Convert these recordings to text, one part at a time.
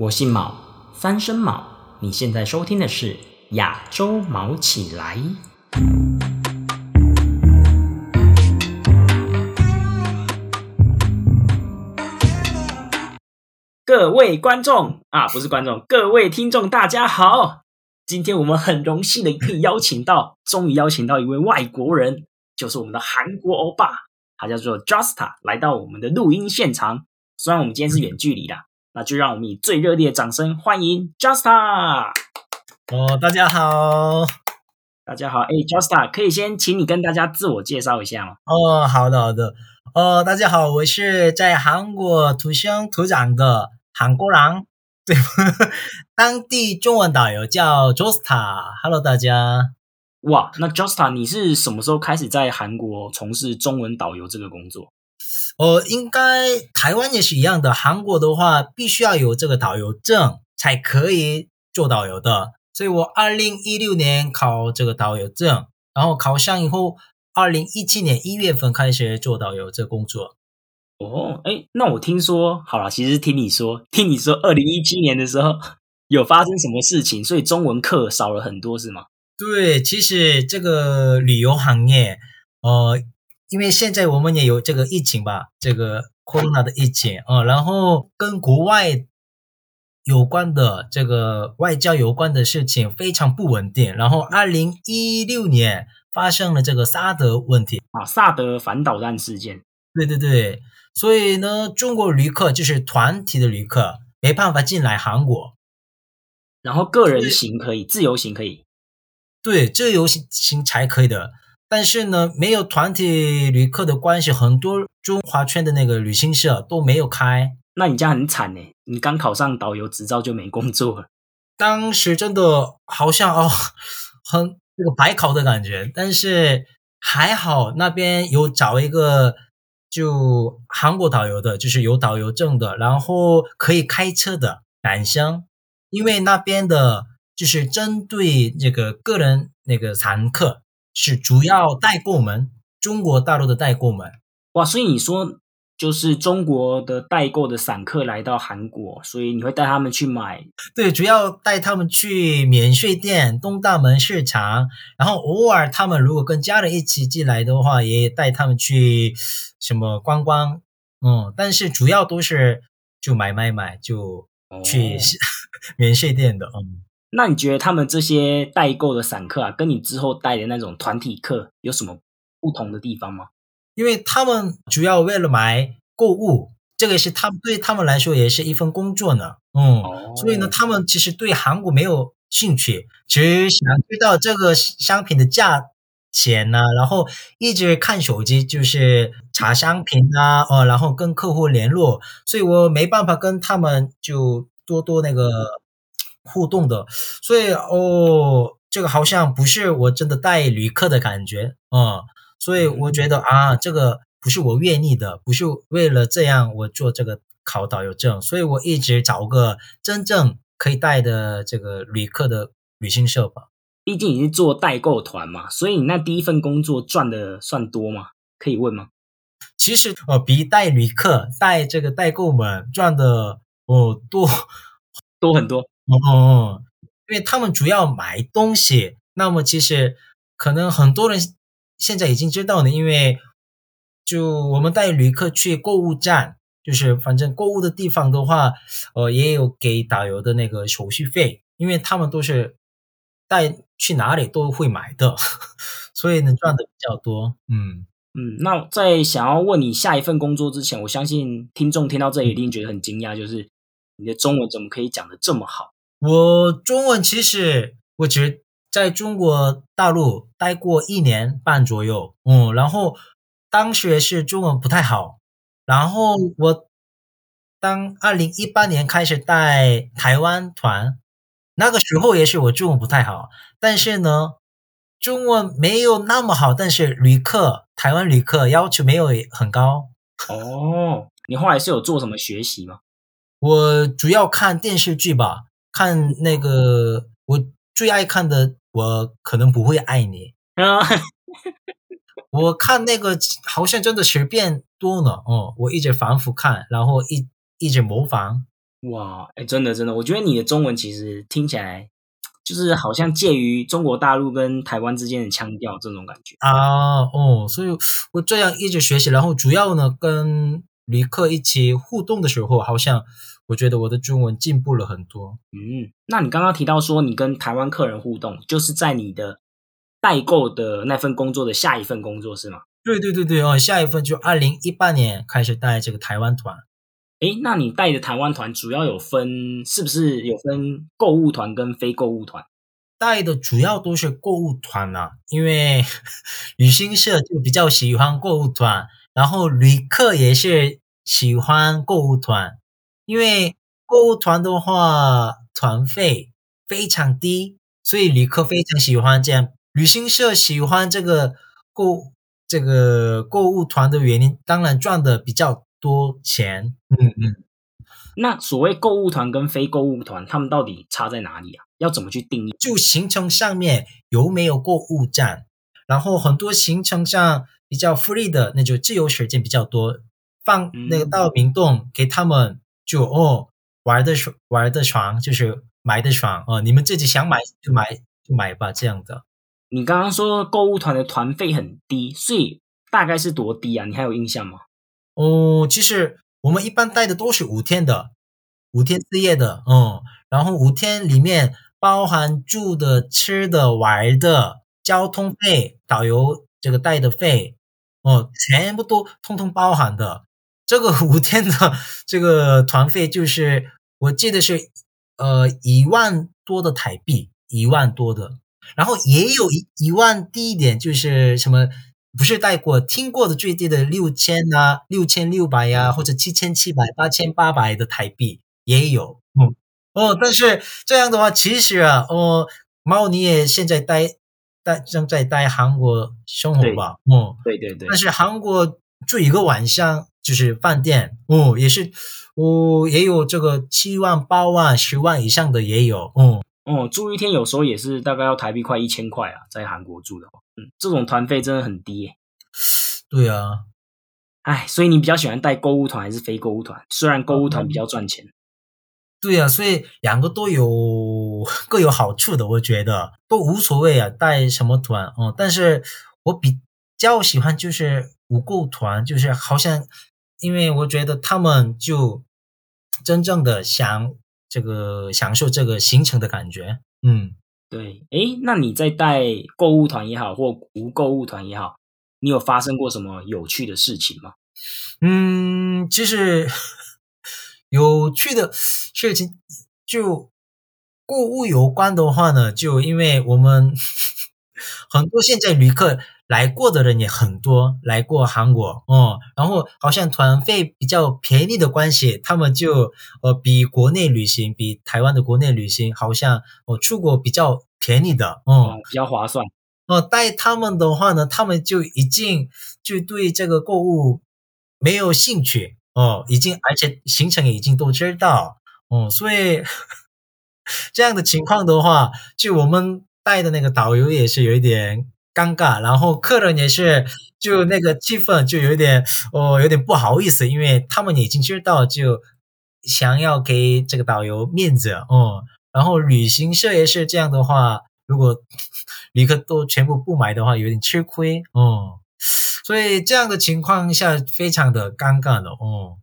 我姓毛，三声毛。你现在收听的是亚洲毛起来。各位观众啊，不是观众，各位听众，大家好。今天我们很荣幸的可以邀请到，终于邀请到一位外国人，就是我们的韩国欧巴，他叫做 Justa，来到我们的录音现场。虽然我们今天是远距离的，那就让我们以最热烈的掌声欢迎 Justa。哦，大家好，大家好，哎，Justa，可以先请你跟大家自我介绍一下吗？哦，好的，好的。哦，大家好，我是在韩国土生土长的韩国人，对，当地中文导游叫 Justa。Hello，大家。哇，那 Justa，你是什么时候开始在韩国从事中文导游这个工作？呃，应该台湾也是一样的。韩国的话，必须要有这个导游证才可以做导游的。所以我二零一六年考这个导游证，然后考上以后，二零一七年一月份开始做导游这工作。哦，哎，那我听说，好了，其实听你说，听你说，二零一七年的时候有发生什么事情，所以中文课少了很多，是吗？对，其实这个旅游行业，呃，因为现在我们也有这个疫情吧，这个 corona 的疫情啊，然后跟国外有关的这个外交有关的事情非常不稳定。然后二零一六年发生了这个萨德问题啊，萨德反导弹事件。对对对，所以呢，中国旅客就是团体的旅客没办法进来韩国，然后个人行可以，自由行可以。对，自由行才可以的。但是呢，没有团体旅客的关系，很多中华圈的那个旅行社都没有开。那你这样很惨呢，你刚考上导游执照就没工作了。当时真的好像哦，很那个白考的感觉。但是还好那边有找一个就韩国导游的，就是有导游证的，然后可以开车的男生，因为那边的。就是针对这个个人那个常客是主要代购们，中国大陆的代购们哇，所以你说就是中国的代购的散客来到韩国，所以你会带他们去买？对，主要带他们去免税店、东大门市场，然后偶尔他们如果跟家人一起进来的话，也带他们去什么观光，嗯，但是主要都是就买买买就去 免税店的，嗯。那你觉得他们这些代购的散客啊，跟你之后带的那种团体客有什么不同的地方吗？因为他们主要为了买购物，这个是他们对他们来说也是一份工作呢。嗯，所以呢，他们其实对韩国没有兴趣，只想知道这个商品的价钱呢，然后一直看手机，就是查商品啊，哦，然后跟客户联络，所以我没办法跟他们就多多那个。互动的，所以哦，这个好像不是我真的带旅客的感觉啊，所以我觉得啊，这个不是我愿意的，不是为了这样我做这个考导游证，所以我一直找个真正可以带的这个旅客的旅行社吧。毕竟你是做代购团嘛，所以你那第一份工作赚的算多吗？可以问吗？其实呃，比带旅客带这个代购们赚的哦多多很多。哦，因为他们主要买东西，那么其实可能很多人现在已经知道呢，因为就我们带旅客去购物站，就是反正购物的地方的话，呃，也有给导游的那个手续费，因为他们都是带去哪里都会买的，所以能赚的比较多。嗯嗯，那在想要问你下一份工作之前，我相信听众听到这里一定觉得很惊讶，就是你的中文怎么可以讲的这么好？我中文其实我只在中国大陆待过一年半左右，嗯，然后当时也是中文不太好，然后我当二零一八年开始带台湾团，那个时候也是我中文不太好，但是呢，中文没有那么好，但是旅客台湾旅客要求没有很高。哦，你后来是有做什么学习吗？我主要看电视剧吧。看那个我最爱看的，我可能不会爱你 啊。我看那个好像真的随便多呢，哦，我一直反复看，然后一一直模仿。哇，哎，真的真的，我觉得你的中文其实听起来就是好像介于中国大陆跟台湾之间的腔调这种感觉啊。哦，所以我这样一直学习，然后主要呢跟旅客一起互动的时候，好像我觉得我的中文进步了很多。嗯，那你刚刚提到说你跟台湾客人互动，就是在你的代购的那份工作的下一份工作是吗？对对对对哦，下一份就二零一八年开始带这个台湾团。哎，那你带的台湾团主要有分，是不是有分购物团跟非购物团？带的主要都是购物团啊，因为 旅行社就比较喜欢购物团，然后旅客也是喜欢购物团，因为购物团的话团费非常低，所以旅客非常喜欢这样。旅行社喜欢这个购这个购物团的原因，当然赚的比较。多钱？嗯嗯，那所谓购物团跟非购物团，他们到底差在哪里啊？要怎么去定义？就行程上面有没有购物站？然后很多行程上比较 free 的，那就自由时间比较多，放那个到明洞给他们就哦玩的爽，玩的爽，就是买的爽哦。你们自己想买就买就买吧，这样的。你刚刚说购物团的团费很低，所以大概是多低啊？你还有印象吗？哦，其实我们一般带的都是五天的，五天四夜的，嗯，然后五天里面包含住的、吃的、玩的、交通费、导游这个带的费，哦，全部都通通包含的。这个五天的这个团费就是我记得是呃一万多的台币，一万多的，然后也有一一万低一点，就是什么。不是带过听过的最低的六千啊，六千六百呀，或者七千七百、八千八百的台币也有。嗯哦，但是这样的话，其实啊，哦，猫你也现在待待正在待韩国生活吧？嗯，对对对。但是韩国住一个晚上就是饭店哦，也是哦，也有这个七万、八万、十万以上的也有。哦哦，住一天有时候也是大概要台币快一千块啊，在韩国住的话。这种团费真的很低，对啊，哎，所以你比较喜欢带购物团还是非购物团？虽然购物团比较赚钱，对啊，所以两个都有 各有好处的，我觉得都无所谓啊，带什么团哦。但是我比较喜欢就是无购团，就是好像因为我觉得他们就真正的想这个享受这个行程的感觉，嗯。对，诶，那你在带购物团也好，或无购物团也好，你有发生过什么有趣的事情吗？嗯，其实有趣的事情就购物有关的话呢，就因为我们 很多现在旅客来过的人也很多，来过韩国哦，然后好像团费比较便宜的关系，他们就呃比国内旅行，比台湾的国内旅行好像哦出国比较。便宜的，嗯，比较划算。哦，带他们的话呢，他们就已经就对这个购物没有兴趣哦，已经而且行程已经都知道哦，所以 这样的情况的话，就我们带的那个导游也是有一点尴尬，然后客人也是就那个气氛就有点哦，有点不好意思，因为他们已经知道，就想要给这个导游面子哦。然后旅行社也是这样的话，如果旅客都全部不买的话，有点吃亏哦。所以这样的情况下，非常的尴尬的哦。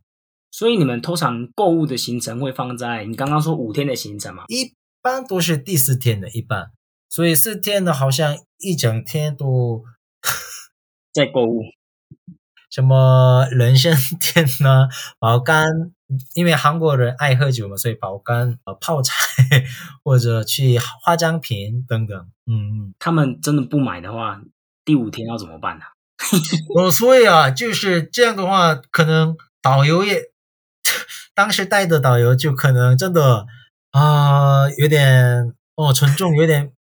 所以你们通常购物的行程会放在你刚刚说五天的行程吗？一般都是第四天的一般，所以四天的好像一整天都 在购物。什么人参 店呢？保肝，因为韩国人爱喝酒嘛，所以保肝、呃泡菜或者去化妆品等等。嗯嗯，他们真的不买的话，第五天要怎么办呢？哦，所以啊，就是这样的话，可能导游也当时带的导游就可能真的啊有点哦沉重，有点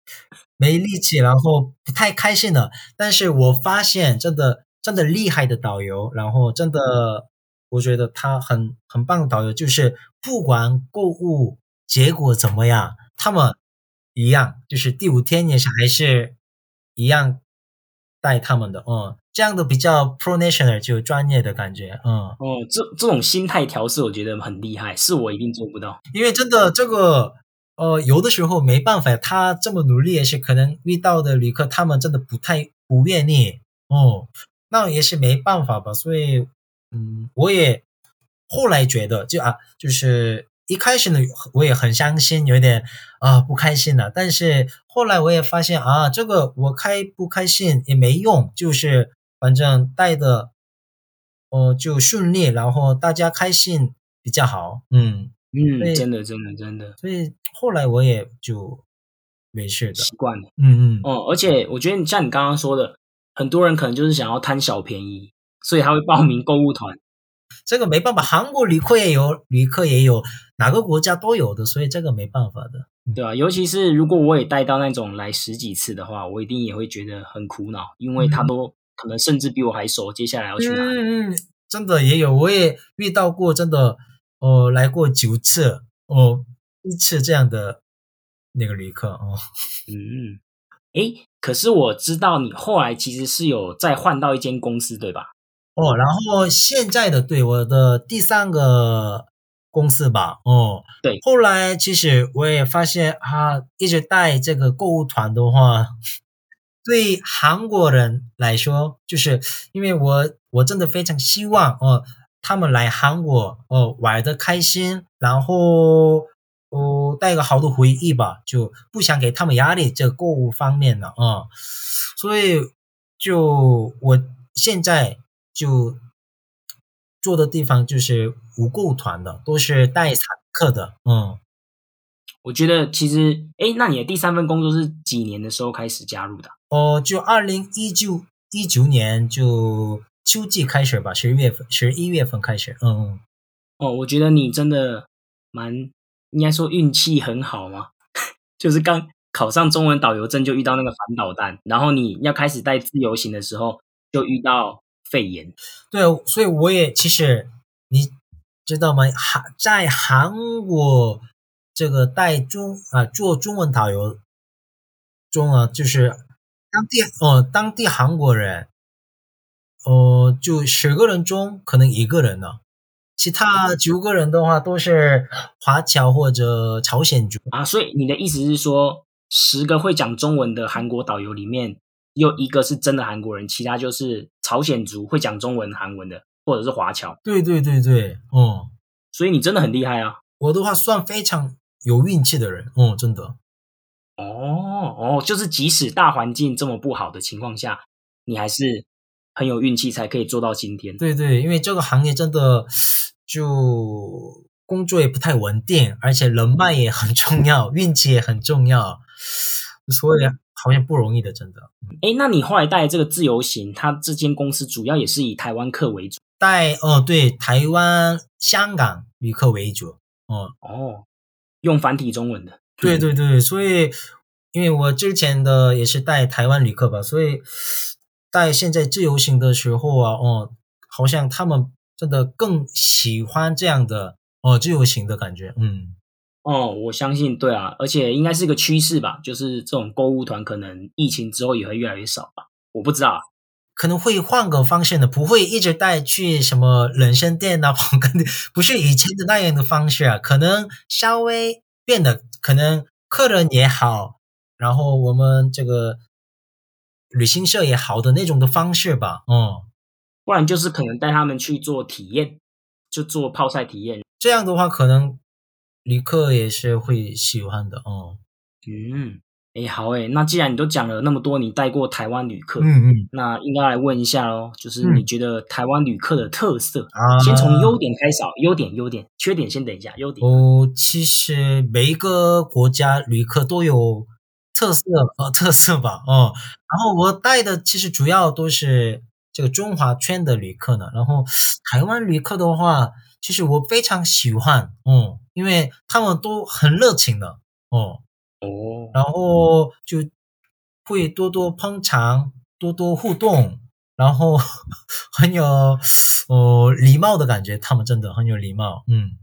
没力气，然后不太开心了。但是我发现真的。真的厉害的导游，然后真的，我觉得他很很棒的导游，就是不管购物结果怎么样，他们一样，就是第五天也是还是一样带他们的，嗯，这样的比较 pro national 就专业的感觉，嗯，哦，这这种心态调试我觉得很厉害，是我一定做不到，因为真的这个，呃，有的时候没办法，他这么努力也是可能遇到的旅客他们真的不太不愿意，哦，那也是没办法吧，所以，嗯，我也后来觉得就啊，就是一开始呢，我也很伤心，有点啊不开心了，但是后来我也发现啊，这个我开不开心也没用，就是反正带的，哦就顺利，然后大家开心比较好，嗯。嗯，真的真的真的，所以后来我也就没事的，习惯了，嗯嗯。哦，而且我觉得你像你刚刚说的，很多人可能就是想要贪小便宜，所以他会报名购物团。这个没办法，韩国旅客也有，旅客也有，哪个国家都有的，所以这个没办法的，对啊，尤其是如果我也带到那种来十几次的话，我一定也会觉得很苦恼，因为他都可能甚至比我还熟，接下来要去哪里？嗯嗯，真的也有，我也遇到过，真的哦，来过九次哦，一次这样的那个旅客哦，嗯，诶，可是我知道你后来其实是有再换到一间公司，对吧？哦，然后现在的对我的第三个公司吧，哦，对，后来其实我也发现啊，一直带这个购物团的话，对韩国人来说，就是因为我我真的非常希望哦，他们来韩国哦玩的开心，然后哦带个好的回忆吧，就不想给他们压力，这个购物方面的啊，所以就我现在。就做的地方就是无购团的，都是带散客的。嗯，我觉得其实，哎，那你的第三份工作是几年的时候开始加入的？哦，就二零一九一九年就秋季开始吧，十月份、十一月份开始。嗯嗯。哦，我觉得你真的蛮应该说运气很好嘛，就是刚考上中文导游证就遇到那个反导弹，然后你要开始带自由行的时候就遇到。肺炎，对，所以我也其实你知道吗？韩在韩国这个带中啊做中文导游中啊，就是当地哦当地韩国人，哦就十个人中可能一个人呢，其他九个人的话都是华侨或者朝鲜族啊。所以你的意思是说，十个会讲中文的韩国导游里面？有一个是真的韩国人，其他就是朝鲜族会讲中文韩文的，或者是华侨。对对对对，哦，所以你真的很厉害啊！我的话算非常有运气的人，哦，真的。哦哦，就是即使大环境这么不好的情况下，你还是很有运气才可以做到今天。对对，因为这个行业真的就工作也不太稳定，而且人脉也很重要，运气也很重要，所以。好像不容易的，真的。哎，那你后来带这个自由行，它这间公司主要也是以台湾客为主，带哦，对，台湾、香港旅客为主。哦哦，用繁体中文的。对对对，所以因为我之前的也是带台湾旅客吧，所以带现在自由行的时候啊，哦，好像他们真的更喜欢这样的哦自由行的感觉，嗯。哦，我相信对啊，而且应该是一个趋势吧，就是这种购物团可能疫情之后也会越来越少吧。我不知道，可能会换个方式的，不会一直带去什么人参店啊、不是以前的那样的方式啊，可能稍微变得，可能客人也好，然后我们这个旅行社也好的那种的方式吧。嗯，不然就是可能带他们去做体验，就做泡菜体验，这样的话可能。旅客也是会喜欢的哦。嗯，哎，好哎，那既然你都讲了那么多，你带过台湾旅客，嗯嗯，那应该来问一下喽，就是你觉得台湾旅客的特色，先从优点开始，优点优点，缺点先等一下，优点哦，其实每一个国家旅客都有特色呃特色吧，哦，然后我带的其实主要都是这个中华圈的旅客呢，然后台湾旅客的话。其实我非常喜欢，嗯，因为他们都很热情的，哦哦，然后就会多多捧场，多多互动，然后 很有哦礼貌的感觉，他们真的很有礼貌，嗯，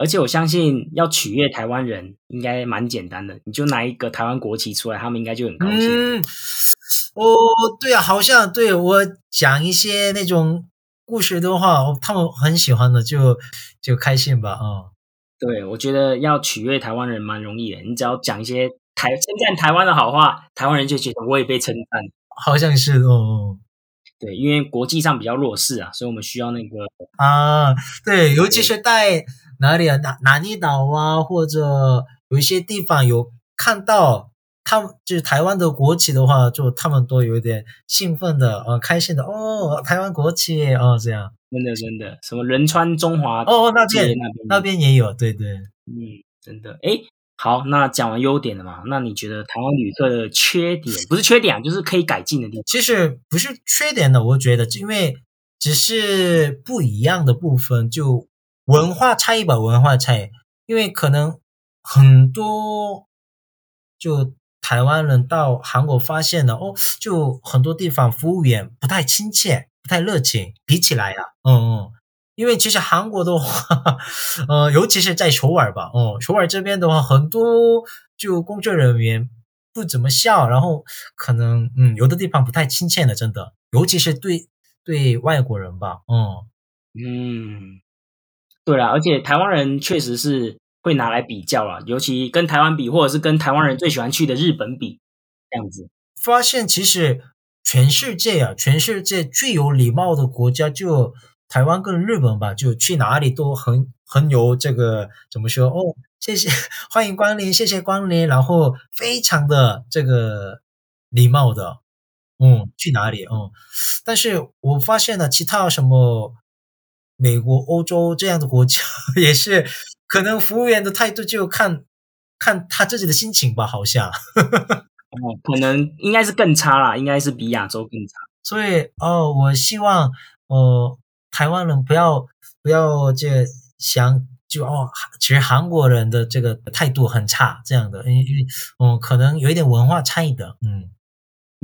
而且我相信要取悦台湾人应该蛮简单的，你就拿一个台湾国旗出来，他们应该就很高兴。嗯哦，对啊，好像对我讲一些那种故事的话，他们很喜欢的，就就开心吧，啊。对，我觉得要取悦台湾人蛮容易的，你只要讲一些台称赞台湾的好话，台湾人就觉得我也被称赞，好像是哦。对，因为国际上比较弱势啊，所以我们需要那个啊，对，尤其是在哪里啊，哪哪里岛啊，或者有一些地方有看到他们就是台湾的国旗的话，就他们都有点兴奋的，呃，开心的哦，台湾国旗哦，这样，真的真的，什么仁川中华哦，那边那边那边也有，对对，嗯，真的，哎。好，那讲完优点了嘛？那你觉得台湾旅客的缺点不是缺点啊，就是可以改进的地方。其实不是缺点的，我觉得，因为只是不一样的部分，就文化差异吧，文化差异。因为可能很多就台湾人到韩国发现了哦，就很多地方服务员不太亲切，不太热情，比起来啊，嗯嗯。因为其实韩国的话，呃，尤其是在首尔吧，哦，首尔这边的话，很多就工作人员不怎么笑，然后可能嗯，有的地方不太亲切的，真的，尤其是对对外国人吧，嗯，嗯，对了，而且台湾人确实是会拿来比较了，尤其跟台湾比，或者是跟台湾人最喜欢去的日本比，这样子，发现其实全世界啊，全世界最有礼貌的国家就。台湾跟日本吧，就去哪里都很很有这个怎么说哦？谢谢，欢迎光临，谢谢光临，然后非常的这个礼貌的，嗯，去哪里嗯？但是我发现了其他什么美国、欧洲这样的国家 也是，可能服务员的态度就看看他自己的心情吧，好像，哦，可能应该是更差啦，应该是比亚洲更差。所以哦，我希望呃。台湾人不要不要这想就哦，其实韩国人的这个态度很差，这样的，因为嗯，可能有一点文化差异的，嗯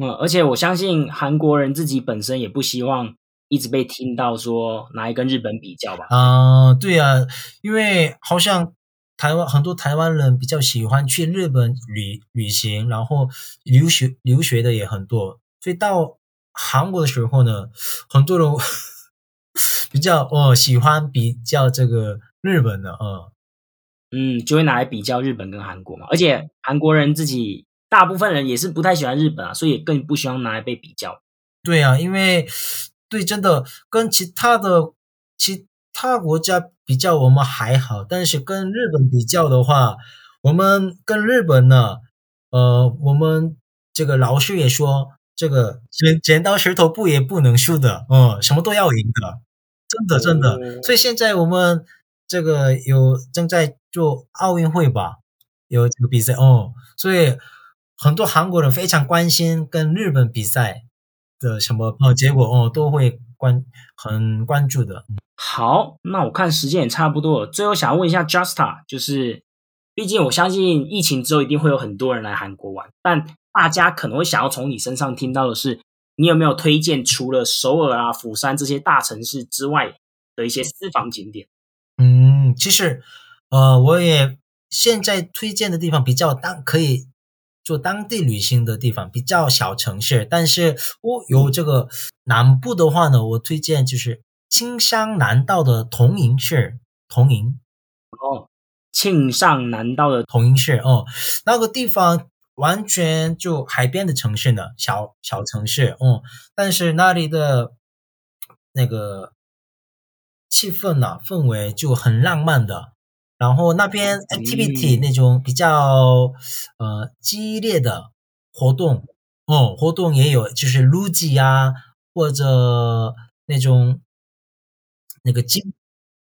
嗯，而且我相信韩国人自己本身也不希望一直被听到说拿来跟日本比较吧。啊，对啊，因为好像台湾很多台湾人比较喜欢去日本旅旅行，然后留学留学的也很多，所以到韩国的时候呢，很多人。比较哦，喜欢比较这个日本的，嗯嗯，就会拿来比较日本跟韩国嘛。而且韩国人自己大部分人也是不太喜欢日本啊，所以更不希望拿来被比较。对啊，因为对，真的跟其他的其他国家比较，我们还好，但是跟日本比较的话，我们跟日本呢，呃，我们这个老师也说，这个 剪剪刀石头布也不能输的，嗯，什么都要赢的。真的，真的，所以现在我们这个有正在做奥运会吧，有这个比赛哦，所以很多韩国人非常关心跟日本比赛的什么哦结果哦，都会关很关注的。好，那我看时间也差不多了，最后想要问一下 Justa，就是毕竟我相信疫情之后一定会有很多人来韩国玩，但大家可能会想要从你身上听到的是。你有没有推荐除了首尔啊、釜山这些大城市之外的一些私房景点？嗯，其实，呃，我也现在推荐的地方比较当可以做当地旅行的地方，比较小城市。但是我有这个南部的话呢，我推荐就是青山南道的铜营市，铜营哦，庆尚南道的铜营市哦，那个地方。完全就海边的城市呢，小小城市，嗯，但是那里的那个气氛呢，氛围就很浪漫的。然后那边 activity 那种比较呃激烈的活动，哦，活动也有，就是 luge 啊，或者那种那个金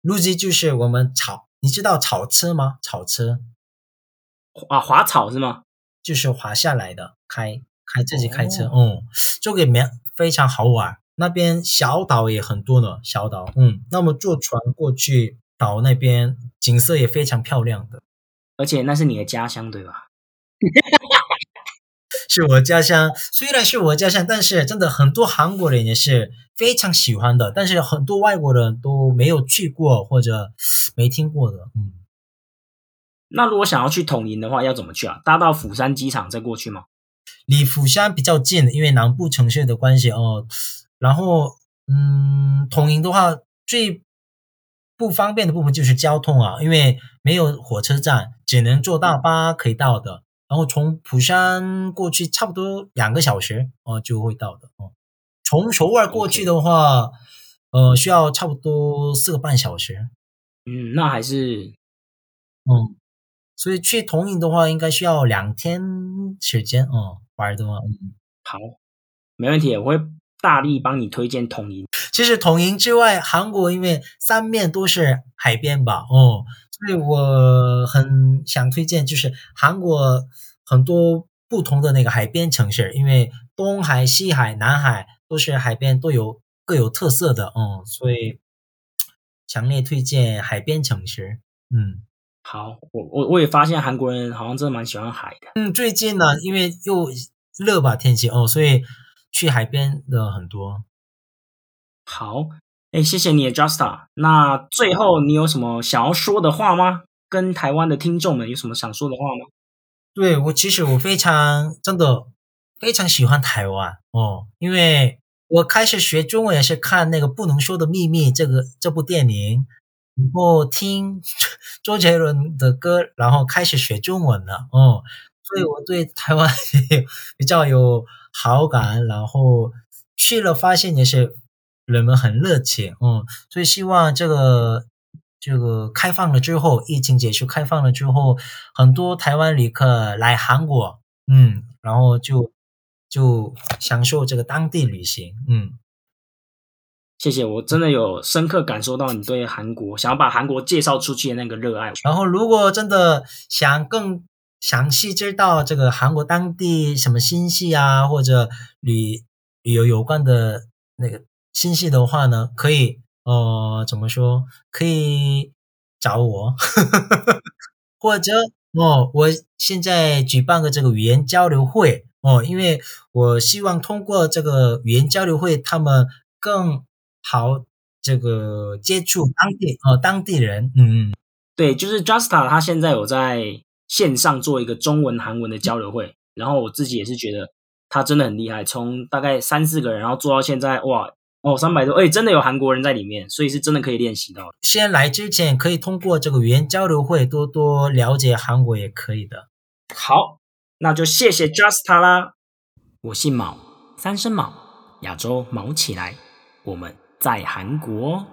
luge 就是我们草，你知道草车吗？草车啊，滑草是吗？就是滑下来的，开开自己开车，嗯，这个没非常好玩。那边小岛也很多呢，小岛，嗯，那么坐船过去岛那边，景色也非常漂亮的。而且那是你的家乡，对吧？是我家乡，虽然是我家乡，但是真的很多韩国人也是非常喜欢的，但是很多外国人都没有去过或者 没听过的，嗯。那如果想要去统营的话，要怎么去啊？搭到釜山机场再过去吗？离釜山比较近，因为南部城市的关系哦。然后，嗯，统营的话最不方便的部分就是交通啊，因为没有火车站，只能坐大巴可以到的。然后从釜山过去差不多两个小时哦就会到的哦。从首尔过去的话，呃，需要差不多四个半小时。嗯，那还是，嗯，所以去同营的话，应该需要两天时间哦。玩的话，嗯，好，没问题，我会大力帮你推荐统营。其实统营之外，韩国因为三面都是海边吧，哦。所以我很想推荐，就是韩国很多不同的那个海边城市，因为东海、西海、南海都是海边，都有各有特色的，嗯，所以强烈推荐海边城市。嗯，好，我我我也发现韩国人好像真的蛮喜欢海的。嗯，最近呢，因为又热吧天气哦，所以去海边的很多。好。哎，谢谢你，Justa。那最后你有什么想要说的话吗？跟台湾的听众们有什么想说的话吗？对我，其实我非常真的非常喜欢台湾哦，因为我开始学中文也是看那个《不能说的秘密》这个这部电影，然后听 周杰伦的歌，然后开始学中文了哦，所以我对台湾 比较有好感，然后去了发现也是。人们很热情，嗯，所以希望这个这个开放了之后，疫情结束开放了之后，很多台湾旅客来韩国，嗯，然后就就享受这个当地旅行，嗯，谢谢，我真的有深刻感受到你对韩国想要把韩国介绍出去的那个热爱。然后，如果真的想更详细知道这个韩国当地什么信息啊，或者旅旅游有关的那个。信息的话呢，可以呃怎么说？可以找我，或者哦，我现在举办个这个语言交流会哦，因为我希望通过这个语言交流会，他们更好这个接触当地哦当地人。嗯嗯，对，就是 Justa 他现在有在线上做一个中文韩文的交流会，然后我自己也是觉得他真的很厉害，从大概三四个人，然后做到现在哇。哦，三百多，哎，真的有韩国人在里面，所以是真的可以练习到。先来之前可以通过这个语言交流会多多了解韩国也可以的。好，那就谢谢 Justa 啦。我姓毛，三声毛，亚洲毛起来，我们在韩国。